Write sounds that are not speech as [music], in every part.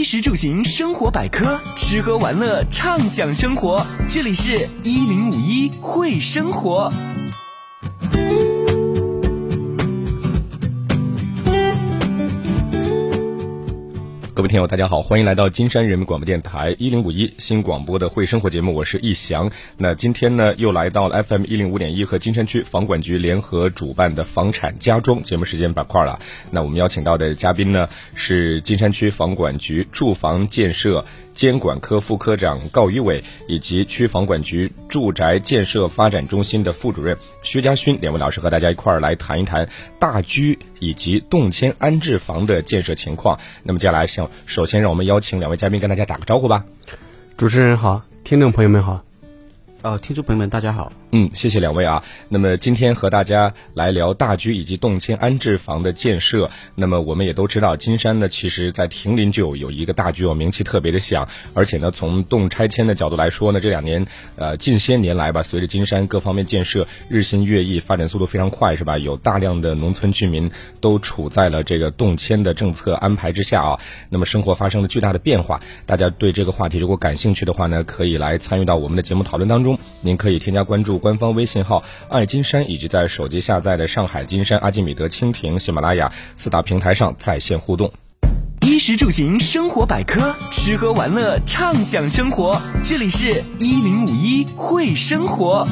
衣食住行生活百科，吃喝玩乐畅享生活。这里是一零五一会生活。各位听友，大家好，欢迎来到金山人民广播电台一零五一新广播的会生活节目，我是易翔。那今天呢，又来到了 FM 一零五点一和金山区房管局联合主办的房产家装节目时间板块了。那我们邀请到的嘉宾呢，是金山区房管局住房建设监管科副科长郜宇伟，以及区房管局住宅建设发展中心的副主任薛家勋两位老师，和大家一块儿来谈一谈大居以及动迁安置房的建设情况。那么接下来向首先，让我们邀请两位嘉宾跟大家打个招呼吧。主持人好，听众朋友们好。呃，听众朋友们大家好。嗯，谢谢两位啊。那么今天和大家来聊大居以及动迁安置房的建设。那么我们也都知道，金山呢，其实在亭林就有一个大居哦，名气特别的响。而且呢，从动拆迁的角度来说呢，这两年呃近些年来吧，随着金山各方面建设日新月异，发展速度非常快，是吧？有大量的农村居民都处在了这个动迁的政策安排之下啊。那么生活发生了巨大的变化。大家对这个话题如果感兴趣的话呢，可以来参与到我们的节目讨论当中。您可以添加关注官方微信号“爱金山”，以及在手机下载的上海金山、阿基米德、蜻蜓、喜马拉雅四大平台上在线互动。衣食住行生活百科，吃喝玩乐畅享生活。这里是一零五一会生活。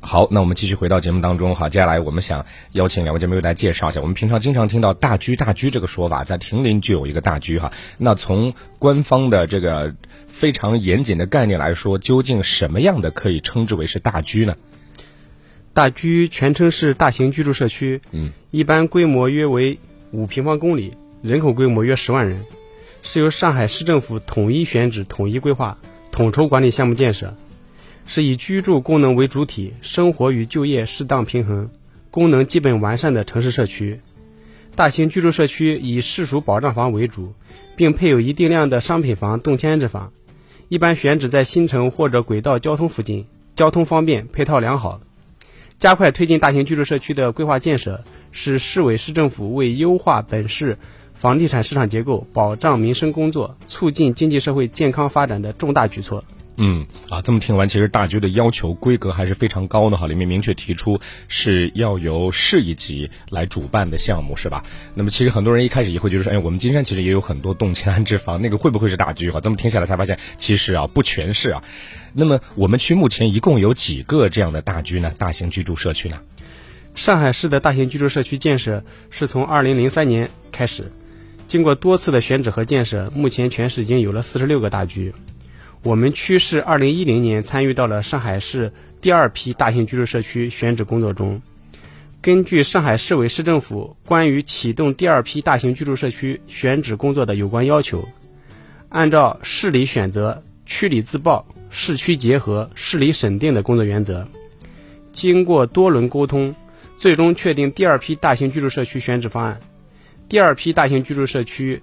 好，那我们继续回到节目当中哈。接下来我们想邀请两位嘉宾为大家介绍一下。我们平常经常听到“大居”“大居”这个说法，在亭林就有一个大居哈。那从官方的这个非常严谨的概念来说，究竟什么样的可以称之为是大居呢？大居全称是大型居住社区，嗯，一般规模约为五平方公里，人口规模约十万人，是由上海市政府统一选址、统一规划、统筹管理项目建设。是以居住功能为主体，生活与就业适当平衡，功能基本完善的城市社区。大型居住社区以市属保障房为主，并配有一定量的商品房、动迁安置房，一般选址在新城或者轨道交通附近，交通方便，配套良好。加快推进大型居住社区的规划建设，是市委市政府为优化本市房地产市场结构、保障民生工作、促进经济社会健康发展的重大举措。嗯啊，这么听完，其实大居的要求规格还是非常高的哈，里面明确提出是要由市一级来主办的项目，是吧？那么其实很多人一开始也会觉得说，哎，我们金山其实也有很多动迁安置房，那个会不会是大居哈？这么听下来才发现，其实啊不全是啊。那么我们区目前一共有几个这样的大居呢？大型居住社区呢？上海市的大型居住社区建设是从二零零三年开始，经过多次的选址和建设，目前全市已经有了四十六个大居。我们区是二零一零年参与到了上海市第二批大型居住社区选址工作中。根据上海市委市政府关于启动第二批大型居住社区选址工作的有关要求，按照市里选择、区里自报、市区结合、市里审定的工作原则，经过多轮沟通，最终确定第二批大型居住社区选址方案。第二批大型居住社区。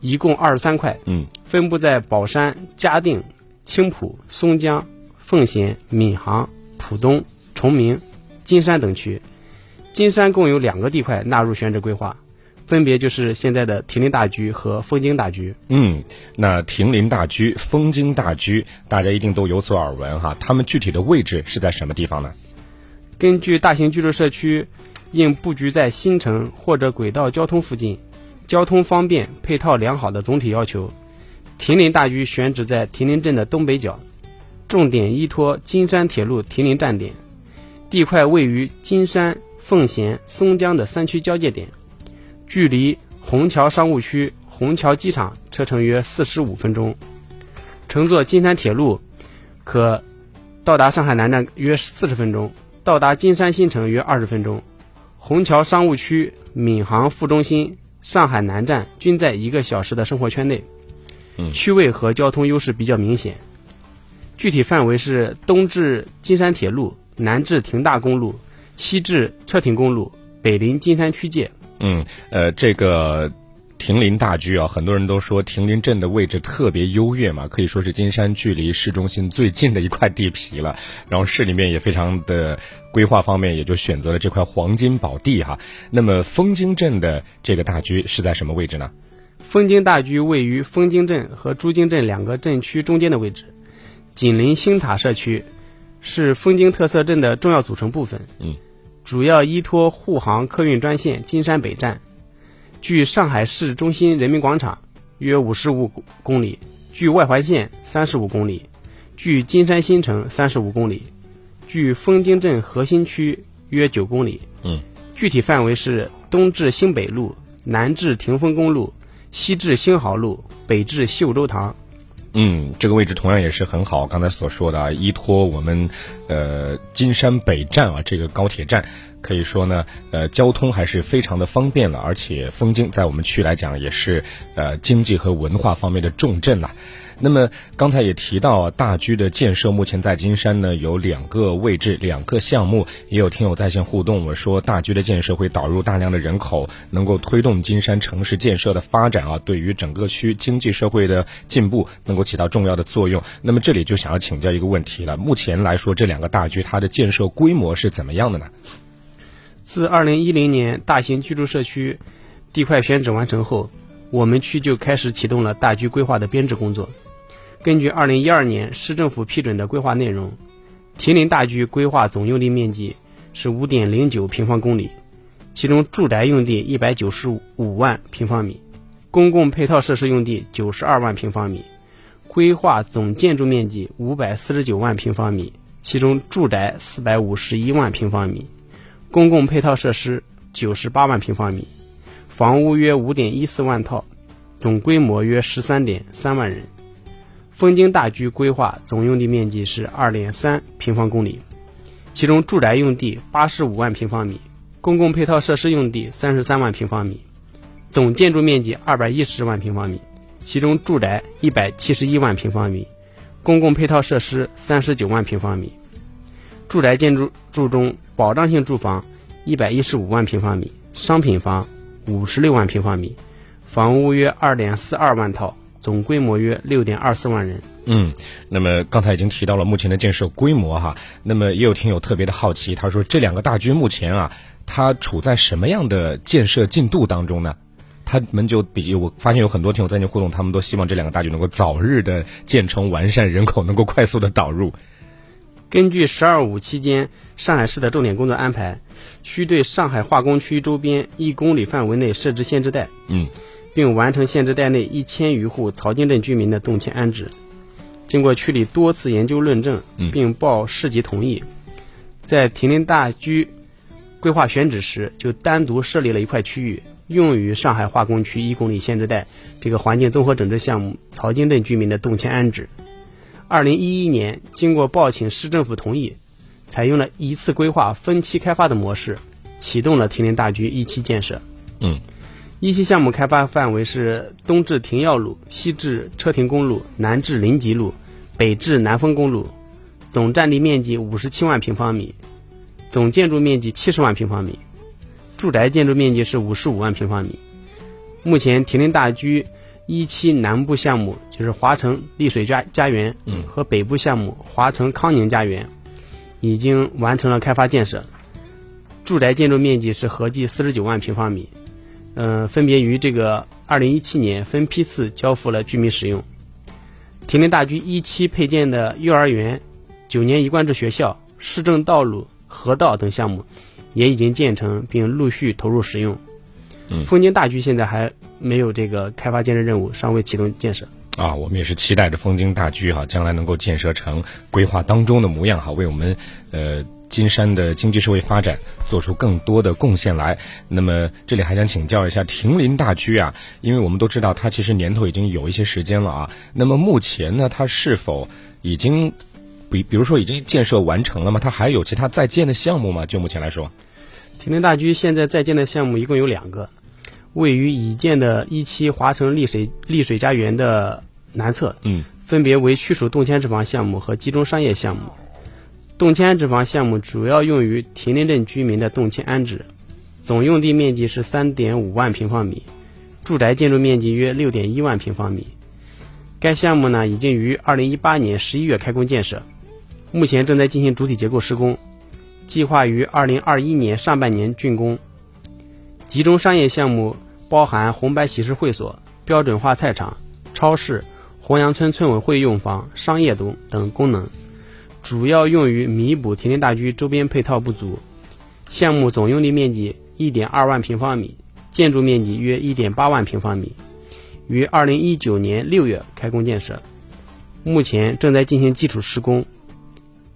一共二十三块，嗯，分布在宝山、嘉定、青浦、松江、奉贤、闵行、浦东、崇明、金山等区。金山共有两个地块纳入选址规划，分别就是现在的亭林大居和枫泾大居。嗯，那亭林大居、枫泾大居，大家一定都有所耳闻哈。它们具体的位置是在什么地方呢？根据大型居住社区应布局在新城或者轨道交通附近。交通方便、配套良好的总体要求，亭林大居选址在亭林镇的东北角，重点依托金山铁路亭林站点，地块位于金山、奉贤、松江的三区交界点，距离虹桥商务区、虹桥机场车程约四十五分钟，乘坐金山铁路可到达上海南站约四十分钟，到达金山新城约二十分钟，虹桥商务区、闵行副中心。上海南站均在一个小时的生活圈内，区位和交通优势比较明显。具体范围是东至金山铁路，南至亭大公路，西至车亭公路，北临金山区界。嗯，呃，这个亭林大居啊，很多人都说亭林镇的位置特别优越嘛，可以说是金山距离市中心最近的一块地皮了。然后市里面也非常的。规划方面也就选择了这块黄金宝地哈。那么枫泾镇的这个大居是在什么位置呢？枫泾大居位于枫泾镇和朱泾镇两个镇区中间的位置，紧邻星塔社区，是枫泾特色镇的重要组成部分。嗯，主要依托沪杭客运专线金山北站，距上海市中心人民广场约五十五公里，距外环线三十五公里，距金山新城三十五公里，距枫泾镇核心区约九公里。嗯，具体范围是东至新北路，南至霆锋公路。西至新豪路，北至秀洲塘。嗯，这个位置同样也是很好。刚才所说的啊，依托我们呃金山北站啊这个高铁站，可以说呢，呃，交通还是非常的方便了。而且枫泾在我们区来讲，也是呃经济和文化方面的重镇了。那么刚才也提到，大居的建设目前在金山呢有两个位置、两个项目。也有听友在线互动，我说大居的建设会导入大量的人口，能够推动金山城市建设的发展啊，对于整个区经济社会的进步能够起到重要的作用。那么这里就想要请教一个问题了：目前来说，这两个大居它的建设规模是怎么样的呢？自二零一零年大型居住社区地块选址完成后，我们区就开始启动了大居规划的编制工作。根据2012年市政府批准的规划内容，亭林大居规划总用地面积是5.09平方公里，其中住宅用地195万平方米，公共配套设施用地92万平方米，规划总建筑面积549万平方米，其中住宅451万平方米，公共配套设施98万平方米，房屋约5.14万套，总规模约13.3万人。枫泾大居规划总用地面积是二点三平方公里，其中住宅用地八十五万平方米，公共配套设施用地三十三万平方米，总建筑面积二百一十万平方米，其中住宅一百七十一万平方米，公共配套设施三十九万平方米。住宅建筑筑中，保障性住房一百一十五万平方米，商品房五十六万平方米，房屋约二点四二万套。总规模约六点二四万人。嗯，那么刚才已经提到了目前的建设规模哈，那么也有听友特别的好奇，他说这两个大军目前啊，它处在什么样的建设进度当中呢？他们就比我发现有很多听友在线互动，他们都希望这两个大军能够早日的建成完善，人口能够快速的导入。根据“十二五”期间上海市的重点工作安排，需对上海化工区周边一公里范围内设置限制带。嗯。并完成限制带内一千余户曹泾镇居民的动迁安置。经过区里多次研究论证，并报市级同意，在亭林大居规划选址时，就单独设立了一块区域，用于上海化工区一公里限制带这个环境综合整治项目曹泾镇居民的动迁安置。二零一一年，经过报请市政府同意，采用了一次规划分期开发的模式，启动了亭林大居一期建设。嗯。一期项目开发范围是东至廷耀路，西至车亭公路，南至临吉路，北至南丰公路，总占地面积五十七万平方米，总建筑面积七十万平方米，住宅建筑面积是五十五万平方米。目前亭林大居一期南部项目就是华城丽水家家园，和北部项目华城康宁家园，已经完成了开发建设，住宅建筑面积是合计四十九万平方米。嗯，分别于这个二零一七年分批次交付了居民使用。亭林大居一期配建的幼儿园、九年一贯制学校、市政道路、河道等项目也已经建成并陆续投入使用。嗯，枫泾大居现在还没有这个开发建设任务，尚未启动建设。啊，我们也是期待着枫泾大居哈，将来能够建设成规划当中的模样哈，为我们呃。金山的经济社会发展做出更多的贡献来。那么这里还想请教一下亭林大居啊，因为我们都知道它其实年头已经有一些时间了啊。那么目前呢，它是否已经比比如说已经建设完成了吗？它还有其他在建的项目吗？就目前来说，亭林大居现在在建的项目一共有两个，位于已建的一期华城丽水丽水家园的南侧，嗯，分别为区属动迁住房项目和集中商业项目。动迁安置房项目主要用于亭林镇居民的动迁安置，总用地面积是三点五万平方米，住宅建筑面积约六点一万平方米。该项目呢已经于二零一八年十一月开工建设，目前正在进行主体结构施工，计划于二零二一年上半年竣工。集中商业项目包含红白喜事会所、标准化菜场、超市、红阳村村委会用房、商业等等功能，主要用于弥补田林大居周边配套不足。项目总用地面积一点二万平方米，建筑面积约一点八万平方米，于二零一九年六月开工建设，目前正在进行基础施工，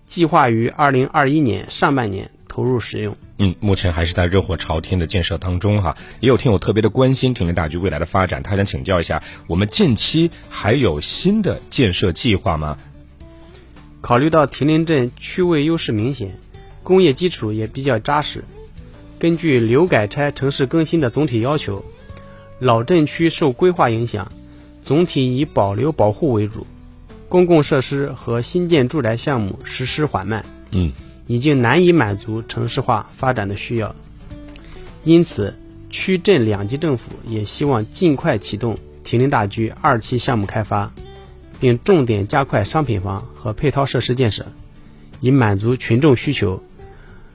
计划于二零二一年上半年投入使用。嗯，目前还是在热火朝天的建设当中哈。也有听友特别的关心田林大居未来的发展，他想请教一下，我们近期还有新的建设计划吗？考虑到亭林镇区位优势明显。工业基础也比较扎实。根据留改拆城市更新的总体要求，老镇区受规划影响，总体以保留保护为主，公共设施和新建住宅项目实施缓慢，嗯，已经难以满足城市化发展的需要。因此，区镇两级政府也希望尽快启动亭林大居二期项目开发，并重点加快商品房和配套设施建设，以满足群众需求。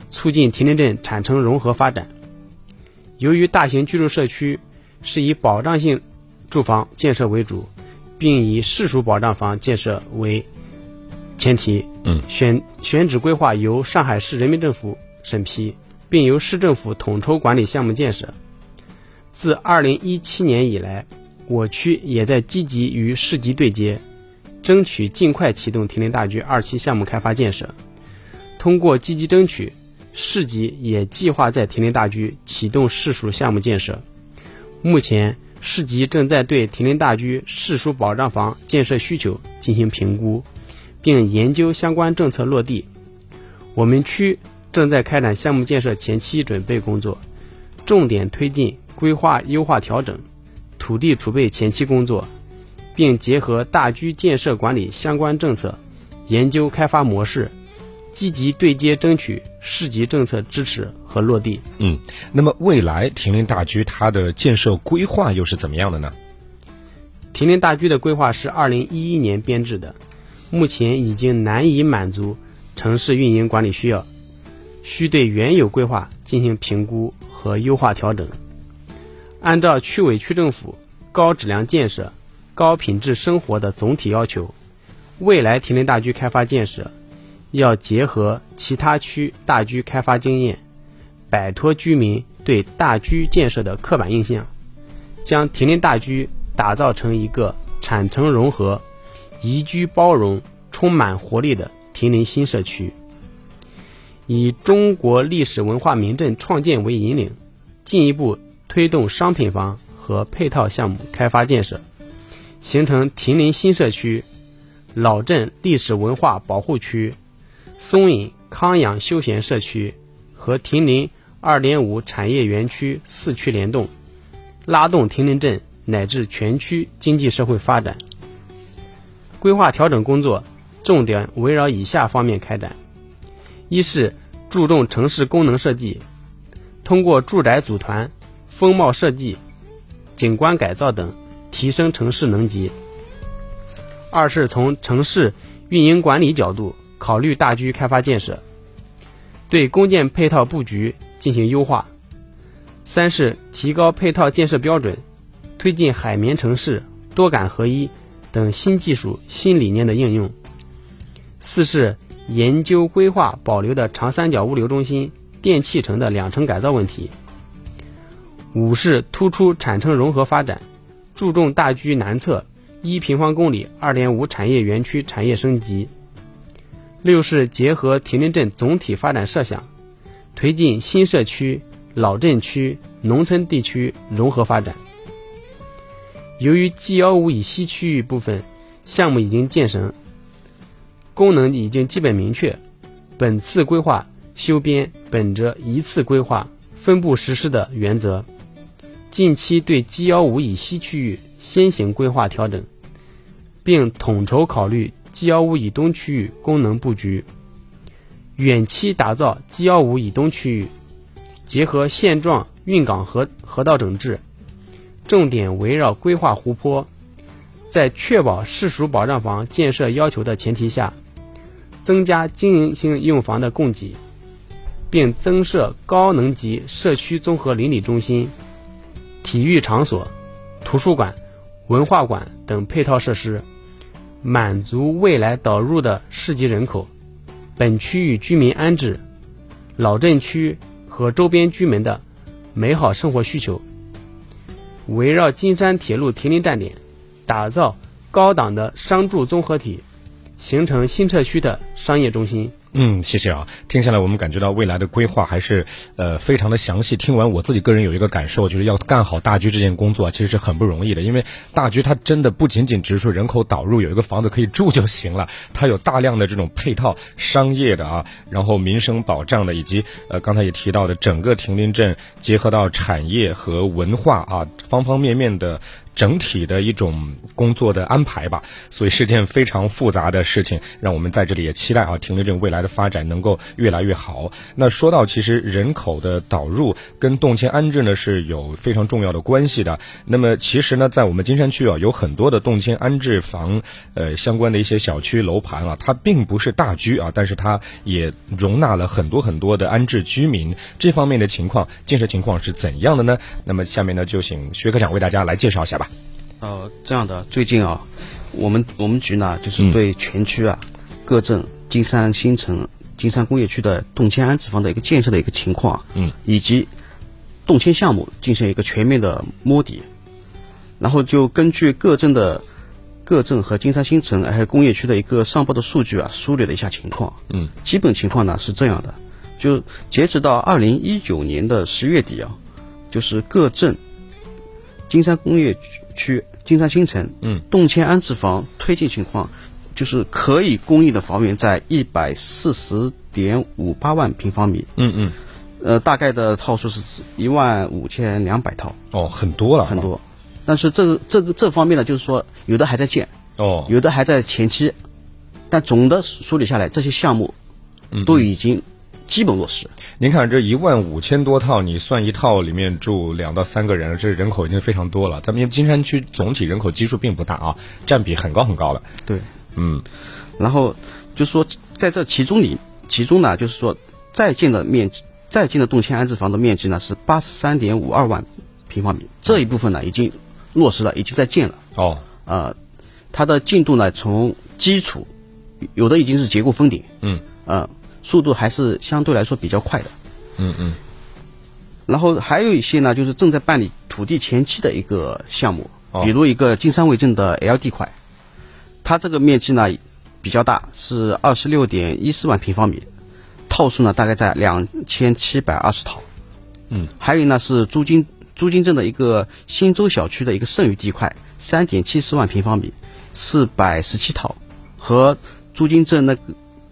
促进亭林镇产城融合发展。由于大型居住社区是以保障性住房建设为主，并以市属保障房建设为前提，嗯，选选址规划由上海市人民政府审批，并由市政府统筹管理项目建设。自2017年以来，我区也在积极与市级对接，争取尽快启动亭林大居二期项目开发建设。通过积极争取。市级也计划在亭林大居启动市属项目建设。目前，市级正在对亭林大居市属保障房建设需求进行评估，并研究相关政策落地。我们区正在开展项目建设前期准备工作，重点推进规划优化调整、土地储备前期工作，并结合大居建设管理相关政策，研究开发模式。积极对接，争取市级政策支持和落地。嗯，那么未来亭林大居它的建设规划又是怎么样的呢？亭林大居的规划是二零一一年编制的，目前已经难以满足城市运营管理需要，需对原有规划进行评估和优化调整。按照区委区政府高质量建设、高品质生活的总体要求，未来亭林大居开发建设。要结合其他区大居开发经验，摆脱居民对大居建设的刻板印象，将亭林大居打造成一个产城融合、宜居包容、充满活力的亭林新社区。以中国历史文化名镇创建为引领，进一步推动商品房和配套项目开发建设，形成亭林新社区、老镇历史文化保护区。松隐康养休闲社区和亭林二点五产业园区四区联动，拉动亭林镇乃至全区经济社会发展。规划调整工作重点围绕以下方面开展：一是注重城市功能设计，通过住宅组团、风貌设计、景观改造等提升城市能级；二是从城市运营管理角度。考虑大居开发建设，对公建配套布局进行优化；三是提高配套建设标准，推进海绵城市、多感合一等新技术新理念的应用；四是研究规划保留的长三角物流中心、电气城的两城改造问题；五是突出产城融合发展，注重大居南侧一平方公里二点五产业园区产业升级。六是结合亭林镇总体发展设想，推进新社区、老镇区、农村地区融合发展。由于 G 幺五以西区域部分项目已经建成，功能已经基本明确，本次规划修编本着一次规划、分步实施的原则，近期对 G 幺五以西区域先行规划调整，并统筹考虑。G 幺五以东区域功能布局，远期打造 G 幺五以东区域，结合现状运港河河道整治，重点围绕规划湖泊，在确保市属保障房建设要求的前提下，增加经营性用房的供给，并增设高能级社区综合邻里中心、体育场所、图书馆、文化馆等配套设施，满足未来导入的市级人口、本区域居民安置、老镇区和周边居民的美好生活需求。围绕金山铁路亭林站点，打造高档的商住综合体，形成新社区的商业中心。嗯，谢谢啊。听下来，我们感觉到未来的规划还是呃非常的详细。听完，我自己个人有一个感受，就是要干好大居这件工作，其实是很不容易的。因为大居它真的不仅仅只是说人口导入有一个房子可以住就行了，它有大量的这种配套商业的啊，然后民生保障的，以及呃刚才也提到的整个亭林镇结合到产业和文化啊方方面面的。整体的一种工作的安排吧，所以是件非常复杂的事情，让我们在这里也期待啊，亭林镇未来的发展能够越来越好。那说到其实人口的导入跟动迁安置呢是有非常重要的关系的。那么其实呢，在我们金山区啊，有很多的动迁安置房，呃，相关的一些小区楼盘啊，它并不是大居啊，但是它也容纳了很多很多的安置居民。这方面的情况建设情况是怎样的呢？那么下面呢，就请薛科长为大家来介绍一下吧。呃，这样的，最近啊，我们我们局呢，就是对全区啊，各镇金山新城、金山工业区的动迁安置房的一个建设的一个情况，嗯，以及动迁项目进行一个全面的摸底，然后就根据各镇的各镇和金山新城还有工业区的一个上报的数据啊，梳理了一下情况，嗯，基本情况呢是这样的，就截止到二零一九年的十月底啊，就是各镇金山工业区、金山新城，嗯，动迁安置房推进情况，就是可以供应的房源在一百四十点五八万平方米，嗯嗯，呃，大概的套数是一万五千两百套，哦，很多了，很多。但是这个这个这方面呢，就是说有的还在建，哦，有的还在前期，但总的梳理下来，这些项目嗯。都已经基本落实。您看这一万五千多套，你算一套里面住两到三个人，这人口已经非常多了。咱们金山区总体人口基数并不大啊，占比很高很高了。对，嗯，然后就是说在这其中里，其中呢，就是说在建的面积，在建的动迁安置房的面积呢是八十三点五二万平方米，这一部分呢已经落实了，已经在建了。哦，呃，它的进度呢，从基础有的已经是结构封顶，嗯，呃，速度还是相对来说比较快的。嗯嗯，然后还有一些呢，就是正在办理土地前期的一个项目，哦比如一个金山卫镇的 L 地块，它这个面积呢比较大，是二十六点一四万平方米，套数呢大概在两千七百二十套。嗯，还有呢是朱金朱金镇的一个新洲小区的一个剩余地块，三点七四万平方米，四百十七套，和朱金镇那个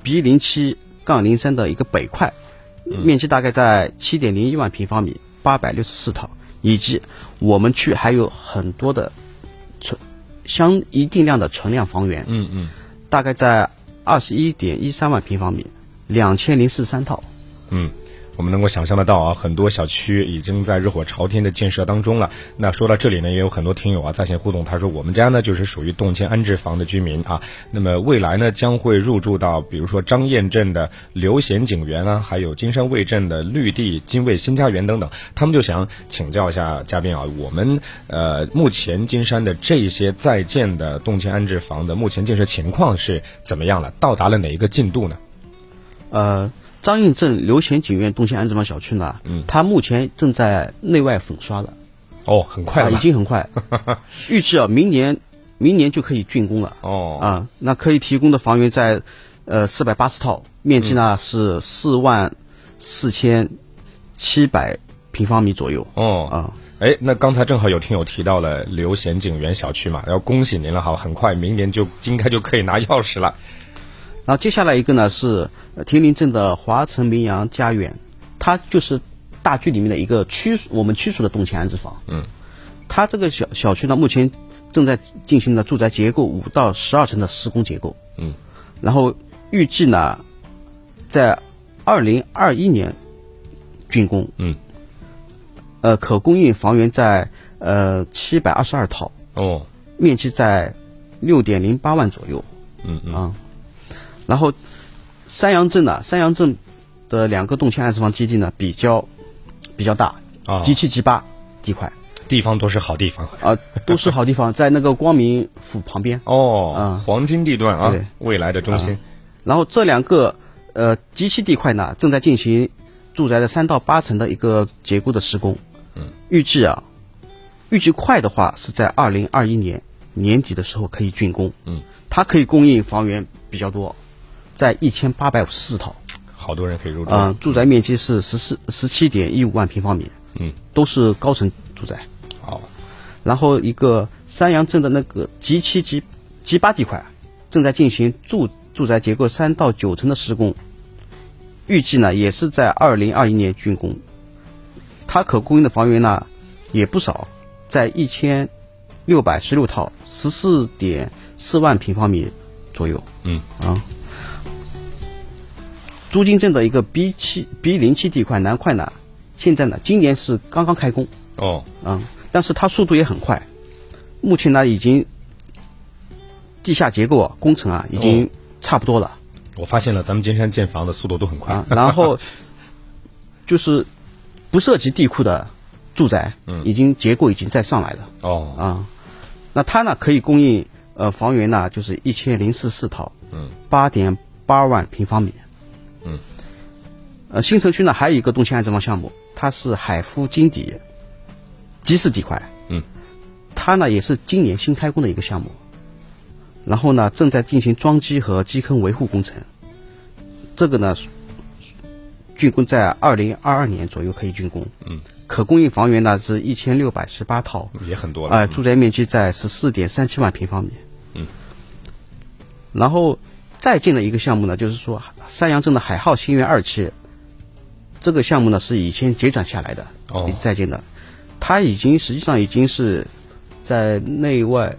B 零七杠零三的一个北块，面积大概在七点零一万平方米，八百六十四套，以及我们区还有很多的存相一定量的存量房源，嗯嗯大概在二十一点一三万平方米，两千零四十三套。嗯。我们能够想象得到啊，很多小区已经在热火朝天的建设当中了。那说到这里呢，也有很多听友啊在线互动，他说我们家呢就是属于动迁安置房的居民啊。那么未来呢将会入住到比如说张堰镇的刘贤景园啊，还有金山卫镇的绿地金卫新家园等等。他们就想请教一下嘉宾啊，我们呃目前金山的这些在建的动迁安置房的目前建设情况是怎么样了？到达了哪一个进度呢？呃，张堰镇刘贤景苑东兴安置房小区呢，嗯。它目前正在内外粉刷了，哦，很快啊，了，已经很快，[laughs] 预计啊，明年明年就可以竣工了。哦。啊，那可以提供的房源在呃四百八十套，面积呢、是四万四千七百平方米左右。哦。啊，哎，那刚才正好有听友提到了刘贤景园小区嘛，要恭喜您了哈，很快明年就应该就可以拿钥匙了。然后接下来一个呢是呃亭林镇的华城名扬家园，它就是大区里面的一个区属我们区属的动迁安置房。嗯，它这个小小区呢，目前正在进行的住宅结构五到十二层的施工结构。嗯，然后预计呢，在二零二一年竣工。嗯，呃，可供应房源在呃七百二十二套，哦，面积在六点零八万左右。嗯嗯啊，然后山阳镇呢，三阳镇的两个动迁安置房基地呢比较比较大，啊，极七极八地块，地方都是好地方。啊，都是好地方，[laughs] 在那个光明府旁边。哦，啊黄金地段啊对，未来的中心。然后这两个呃机器地块呢，正在进行住宅的三到八层的一个结构的施工。嗯，预计啊，预计快的话是在二零二一年年底的时候可以竣工。嗯，它可以供应房源比较多，在一千八百五十四套。[tsk] 好多人可以入住。啊、住宅面积是十四十七点一五万平方米。嗯，都是高层住宅。好，然后一个三阳镇的那个 G 七 G G 八地块正在进行住住宅结构三到九层的施工，预计呢也是在二零二一年竣工。它可供应的房源呢也不少，在一千六百十六套，十四点四万平方米左右。嗯啊。朱泾镇的一个 B 七 B 零七地块南块呢，现在呢今年是刚刚开工，哦，嗯，但是它速度也很快，目前呢已经地下结构啊工程啊已经差不多了、我发现了，咱们金山建房的速度都很快。啊，然后 [laughs] 就是不涉及地库的住宅，嗯。已经结构已经在上来了。哦，啊，那它呢可以供应呃房源呢就是一千零四四套，嗯，八点八万平方米，嗯，呃新城区呢还有一个动迁安置房项目，它是海富金底基式地块，嗯，它呢也是今年新开工的一个项目，然后呢正在进行桩基和基坑维护工程，这个呢竣工在二零二二年左右可以竣工，嗯，可供应房源呢是一千六百十八套，也很多了。呃，住宅面积在十四点三七万平方米。嗯。然后再建的一个项目呢，就是说三阳镇的海浩新园二期，这个项目呢是以前结转下来的，哦一直在建的，它已经实际上已经是在内外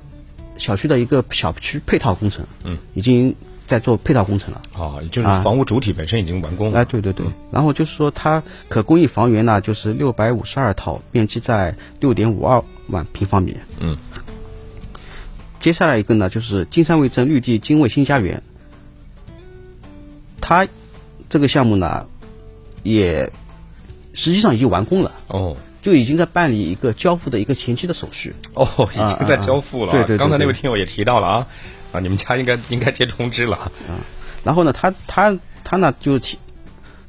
小区的一个小区配套工程，嗯，已经在做配套工程了。哦，就是啊房屋主体本身已经完工了。哎，对对对，然后就是说它可供应房源呢，就是六百五十二套，面积在六点五二万平方米。嗯。接下来一个呢，就是金山卫镇绿地金卫新家园，它这个项目呢，也实际上已经完工了，哦就已经在办理一个交付的一个前期的手续。哦，已经在交付了啊。对对对刚才那位听友也提到了啊，啊，你们家应该应该接通知了。然后呢，他他他呢就提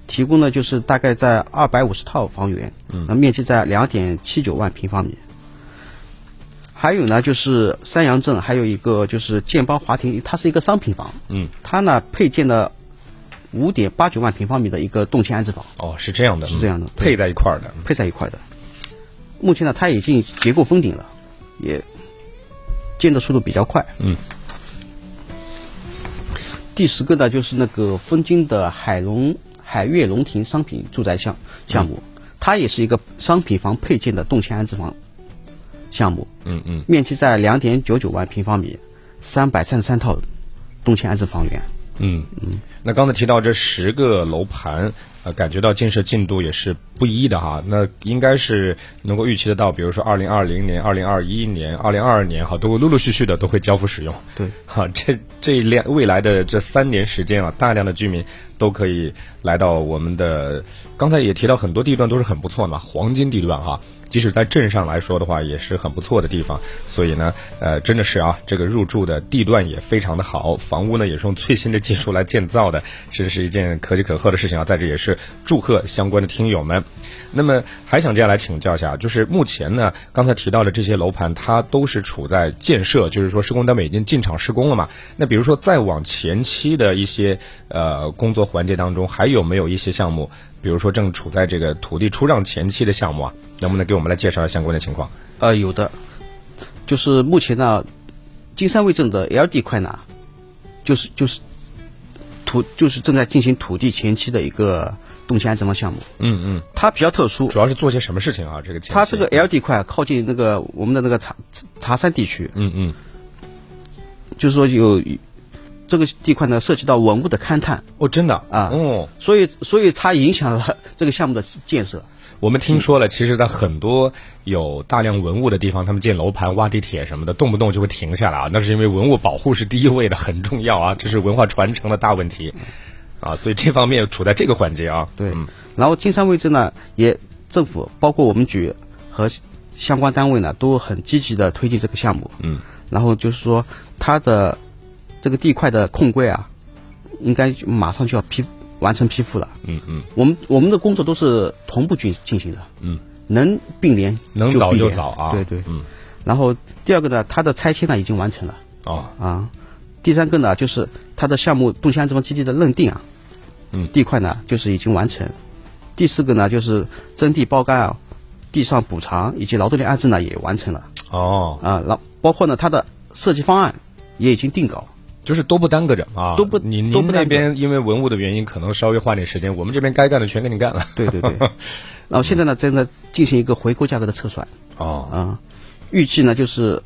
提供呢就是大概在二百五十套房源，嗯，那面积在两点七九万平方米。还有呢，就是三阳镇还有一个就是建邦华庭，它是一个商品房，嗯，它呢配建了五点八九万平方米的一个动迁安置房，哦，是这样的，是这样的嗯配在一块儿的。配在一块的。目前呢，它已经结构封顶了，也建的速度比较快。嗯。第十个呢，就是那个枫泾的海龙海悦龙庭商品住宅项项目，它也是一个商品房配建的动迁安置房项目，嗯嗯，面积在两点九九万平方米，三百三十三套动迁安置房源。嗯嗯，那刚才提到这十个楼盘，呃，感觉到建设进度也是不一的哈。那应该是能够预期得到，比如说二零二零年、二零二一年、二零二二年哈，都会陆陆续续的都会交付使用。对，哈，这这两未来的这三年时间啊，大量的居民都可以来到我们的。刚才也提到很多地段都是很不错的嘛，黄金地段哈。即使在镇上来说的话，也是很不错的地方。所以呢，呃，真的是啊，这个入住的地段也非常的好，房屋呢也是用最新的技术来建造的，这是一件可喜可贺的事情啊！在这也是祝贺相关的听友们。那么还想接下来请教一下，就是目前呢，刚才提到的这些楼盘，它都是处在建设，就是说施工单位已经进场施工了嘛？那比如说再往前期的一些呃工作环节当中，还有没有一些项目，比如说正处在这个土地出让前期的项目啊？能不能给我们来介绍一下相关的情况？呃，有的，就是目前呢，金山卫镇的 L 地块呢，就是就是土就是正在进行土地前期的一个动迁安置房项目，嗯嗯，它比较特殊，主要是做些什么事情啊？这个它这个 L 地块靠近那个我们的那个茶茶山地区，嗯嗯。就是说有这个地块呢涉及到文物的勘探，哦，真的？啊。哦。所以所以它影响了 [laughs] 这个项目的建设。我们听说了，其实，在很多有大量文物的地方，他们建楼盘、挖地铁什么的，动不动就会停下来啊。那是因为文物保护是第一位的，很重要啊，这是文化传承的大问题啊。所以这方面处在这个环节啊。对，嗯然后金山位置呢，也政府包括我们局和相关单位呢都很积极的推进这个项目。嗯，然后就是说它的这个地块的控规啊，应该马上就要批完成批复了。嗯嗯，我们我们的工作都是同步进进行的。嗯，能并联能早就早啊对对。嗯。然后第二个呢，它的拆迁呢已经完成了哦，啊。第三个呢，就是它的项目动迁安置房基地的认定啊，嗯地块呢就是已经完成。第四个呢，就是征地包干啊，地上补偿以及劳动力安置呢也完成了哦，啊。然包括呢它的设计方案也已经定稿。就是都不耽搁着啊，都不你您那边因为文物的原因，可能稍微花点时间，我们这边该干的全给你干了。对对对。然后现在呢正在进行一个回购价格的测算。哦，啊，预计呢就是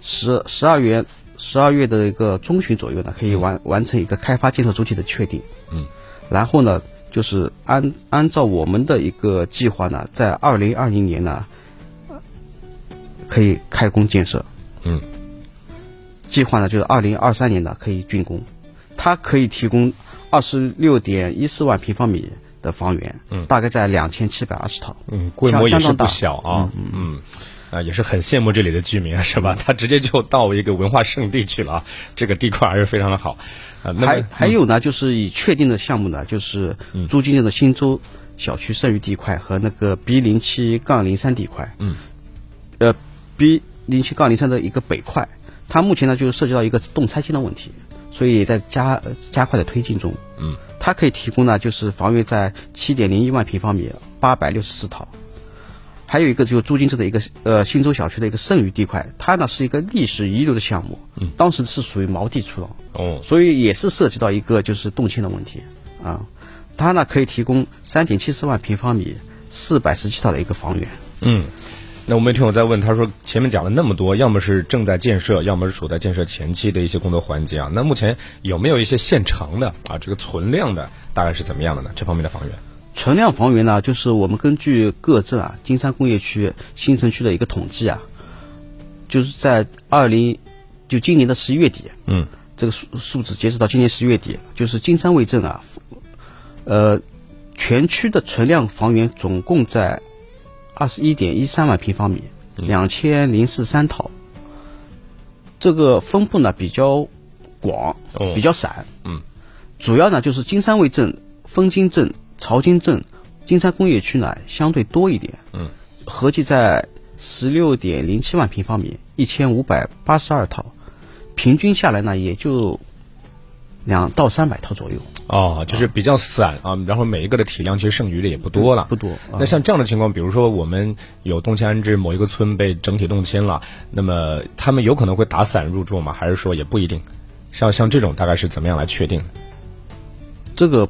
十十二月十二月的一个中旬左右呢，可以完完成一个开发建设主体的确定。嗯，然后呢，就是按按照我们的一个计划呢，在二零二零年呢，可以开工建设。嗯，计划呢就是二零二三年呢可以竣工，它可以提供二十六点一四万平方米的房源，嗯大概在两千七百二十套。嗯，规模也是不相当大小啊，嗯。啊，也是很羡慕这里的居民啊，是吧？他直接就到一个文化圣地去了啊，这个地块还是非常的好啊。那还么还有呢，就是已确定的项目呢，就是朱金镇的新洲小区剩余地块和那个 B 零七杠零三地块。嗯。呃，B 零七杠零三的一个北块，它目前呢就是涉及到一个动拆迁的问题，所以在加呃加快的推进中。嗯。它可以提供呢，就是房源在七点零一万平方米，八百六十四套。还有一个就是朱金镇的一个呃新洲小区的一个剩余地块，它呢是一个历史遗留的项目，嗯当时是属于毛地出让。哦，所以也是涉及到一个就是动迁的问题啊。它呢可以提供三点七四万平方米、四百十七套的一个房源。嗯，那我们有听友在问，他说前面讲了那么多，要么是正在建设，要么是处在建设前期的一些工作环节啊。那目前有没有一些现成的啊？这个存量的大概是怎么样的呢？这方面的房源？存量房源呢，就是我们根据各镇啊、金山工业区、新城区的一个统计啊，就是在二零就今年的十一月底，嗯，这个数数字截止到今年十月底，就是金山卫镇啊，呃，全区的存量房源总共在二十一点一三万平方米，两千零四三套。这个分布呢比较广，哦。比较散，嗯，主要呢就是金山卫镇、枫泾镇、曹金镇、金山工业区呢相对多一点，嗯，合计在十六点零七万平方米，一千五百八十二套，平均下来呢也就两到三百套左右，哦，就是比较散啊，然后每一个的体量其实剩余的也不多了，不多。啊那像这样的情况，比如说我们有动迁安置，某一个村被整体动迁了，那么他们有可能会打散入住吗？还是说也不一定？像像这种大概是怎么样来确定的？这个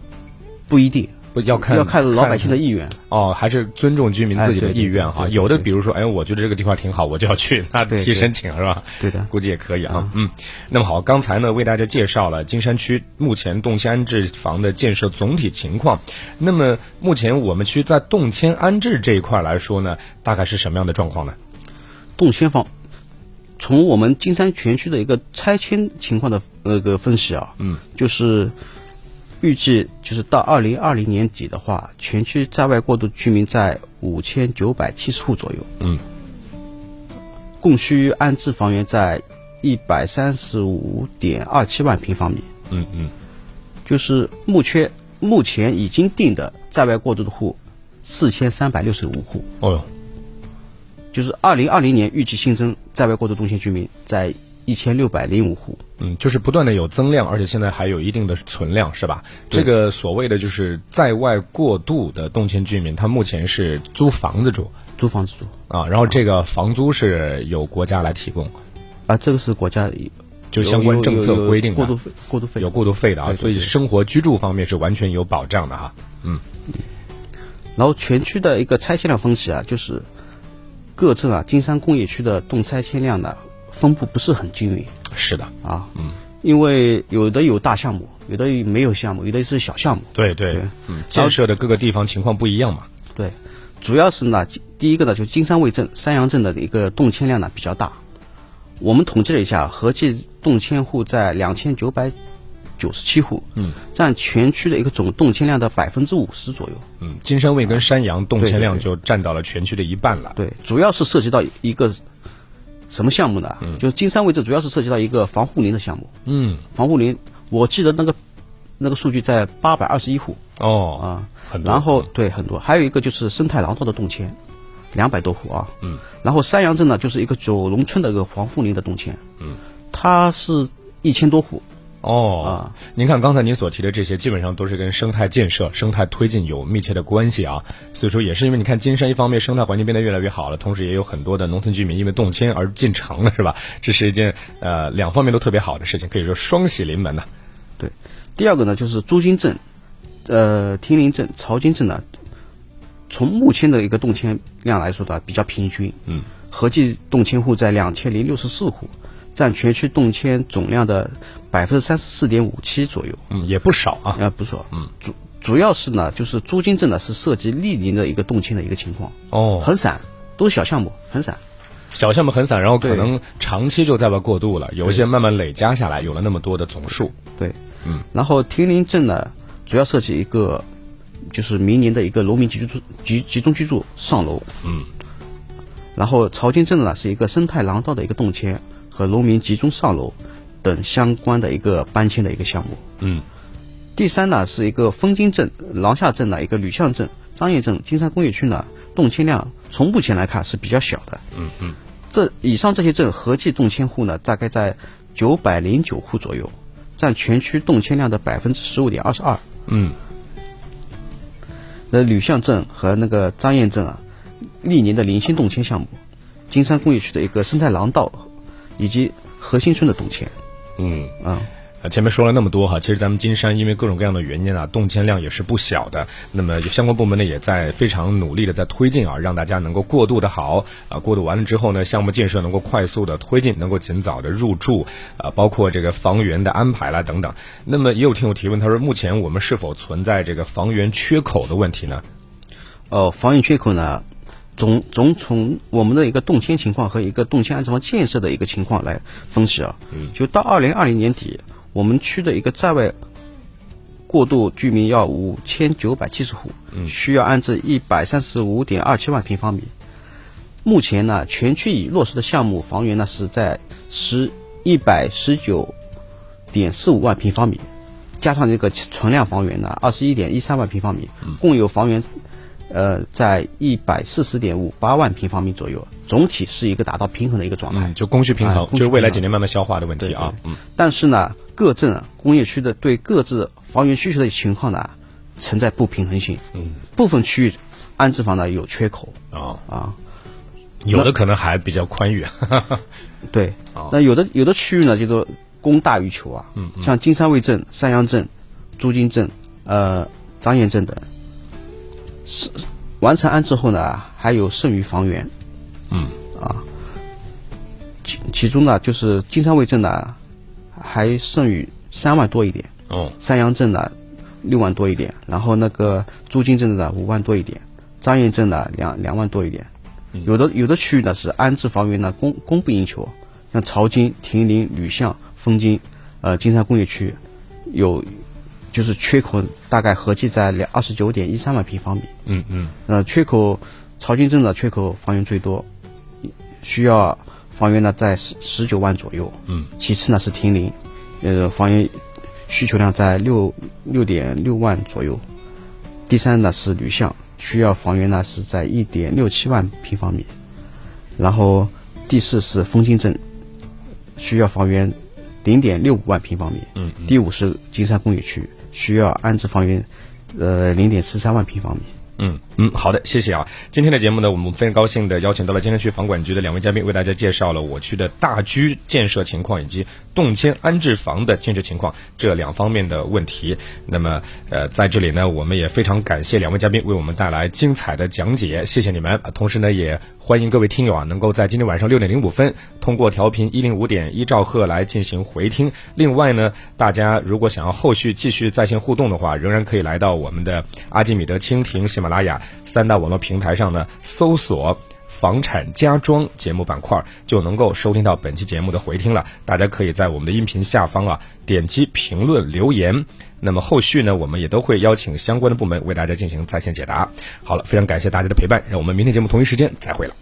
不一定，不要看要看老百姓的意愿。哦，还是尊重居民自己的意愿哈。有的比如说，哎，我觉得这个地方挺好，我就要去，那提申请是吧？对的估计也可以啊。嗯，那么好，刚才呢为大家介绍了金山区目前动迁安置房的建设总体情况。那么目前我们区在动迁安置这一块来说呢，大概是什么样的状况呢？动迁房，从我们金山全区的一个拆迁情况的那个分析啊，嗯，就是预计就是到二零二零年底的话，全区在外过渡居民在五千九百七十户左右，嗯，供需安置房源在一百三十五点二七万平方米，嗯嗯，就是目缺目前已经定的在外过渡的户四千三百六十五户。哦哟，就是二零二零年预计新增在外过渡动迁居民在一千六百零五户，嗯，就是不断的有增量，而且现在还有一定的存量，是吧？这个所谓的就是在外过渡的动迁居民，他目前是租房子住。租房子住啊，然后这个房租是由国家来提供，啊，这个是国家就相关政策规定的，过渡费过渡费有过渡费的啊，对对所以生活居住方面是完全有保障的哈。嗯。然后全区的一个拆迁量分析啊，就是各镇啊，金山工业区的动拆迁量呢分布不是很均匀是的，啊，嗯，因为有的有大项目，有的没有项目，有的是小项目，对对对，嗯，建设的各个地方情况不一样嘛。对，主要是呢，第一个呢，就金山卫镇、山阳镇的一个动迁量呢比较大。我们统计了一下，合计动迁户在两千九百九十七户，嗯，占全区的一个总动迁量的百分之五十左右。嗯，金山卫跟山阳动迁量就占到了全区的一半了。对，主要是涉及到一个什么项目呢？就是金山位置主要是涉及到一个防护林的项目。嗯，防护林，我记得那个那个数据在八百二十一户哦，啊，很多。然后对很多，还有一个就是生态廊道的动迁，两百多户啊。嗯。然后山阳镇呢，就是一个九龙村的一个防护林的动迁。嗯。它是一千多户。哦，啊。您看刚才您所提的这些，基本上都是跟生态建设、生态推进有密切的关系啊。所以说，也是因为你看金山一方面生态环境变得越来越好了，同时也有很多的农村居民因为动迁而进城了，是吧？这是一件呃两方面都特别好的事情，可以说双喜临门呐、对，第二个呢就是朱泾镇、呃亭林镇、曹金镇呢，从目前的一个动迁量来说的话比较平均，嗯，合计动迁户在两千零六十四户，占全区动迁总量的百分之三十四点五七左右，嗯，也不少啊。啊，不错，嗯，主主要是呢，就是朱泾镇呢是涉及历年的一个动迁的一个情况，哦，很散，都是小项目，很散，小项目很散，然后可能长期就在外过渡了，有一些慢慢累加下来，有了那么多的总数。对，嗯，然后亭林镇呢，主要涉及一个就是明年的一个农民集住集集中居住上楼，嗯，然后曹金镇呢是一个生态廊道的一个动迁和农民集中上楼等相关的一个搬迁的一个项目。嗯，第三呢是一个枫泾镇、廊下镇的一个吕巷镇、张堰镇、金山工业区呢动迁量从目前来看是比较小的。嗯嗯，这以上这些镇合计动迁户呢，大概在九百零九户左右，占全区动迁量的百分之十五点二十二。嗯，那吕巷镇和那个张堰镇啊，历年的零星动迁项目，金山工业区的一个生态廊道，以及核心村的动迁。嗯。啊、呃，前面说了那么多哈，其实咱们金山因为各种各样的原因啊，动迁量也是不小的。那么相关部门呢也在非常努力的在推进啊，让大家能够过渡的好啊，过渡完了之后呢，项目建设能够快速的推进，能够尽早的入住啊，包括这个房源的安排啦等等。那么也有听友提问，他说目前我们是否存在这个房源缺口的问题呢？哦，房源缺口呢，总总从我们的一个动迁情况和一个动迁安置房建设的一个情况来分析啊。嗯，就到二零二零年底，我们区的一个在外过渡居民要五千九百七十户，需要安置一百三十五点二七万平方米。目前呢，全区已落实的项目房源呢是在十一百十九点四五万平方米，加上这个存量房源呢，二十一点一三万平方米，共有房源呃在一百四十点五八万平方米左右，总体是一个达到平衡的一个状态。嗯，就供需平衡，就是未来几年慢慢消化的问题啊。对嗯，但是呢，各镇啊工业区的对各自房源需求的情况呢，存在不平衡性。嗯，部分区域安置房呢有缺口哦，啊。有的可能还比较宽裕。[laughs] 对哦，那有的有的区域呢，就是供大于求啊。嗯像金山卫镇、三阳镇、朱泾镇、呃张堰镇等，是完成安置后呢，还有剩余房源。嗯，啊，其其中呢，就是金山卫镇呢，还剩余三万多一点。哦，三阳镇呢六万多一点，然后那个朱泾镇的五万多一点，张堰镇的两两万多一点。有的有的区域呢是安置房源呢供供不应求，像曹金、亭林、吕巷、枫泾，呃金山工业区有就是缺口大概合计在两二十九点一三万平方米。嗯嗯呃，缺口曹金镇的缺口房源最多，需要房源呢在十十九万左右。嗯，其次呢是亭林，呃，房源需求量在六六点六万左右。第三呢是吕巷，需要房源呢是在一点六七万平方米。然后第四是枫泾镇，需要房源零点六五万平方米。嗯第五是金山工业区，需要安置房源呃零点四三万平方米。嗯嗯，好的，谢谢啊。今天的节目呢，我们非常高兴的邀请到了金山区房管局的两位嘉宾，为大家介绍了我区的大居建设情况以及动迁安置房的建设情况这两方面的问题。那么，呃，在这里呢，我们也非常感谢两位嘉宾为我们带来精彩的讲解，谢谢你们。同时呢，也欢迎各位听友啊，能够在今天晚上六点零五分通过调频一零五点一兆赫来进行回听。另外呢，大家如果想要后续继续在线互动的话，仍然可以来到我们的阿基米德、蜻蜓、喜马拉雅三大网络平台上呢，搜索。房产家装节目板块，就能够收听到本期节目的回听了。大家可以在我们的音频下方啊点击评论留言。那么后续呢，我们也都会邀请相关的部门为大家进行在线解答。好了，非常感谢大家的陪伴，让我们明天节目同一时间再会了。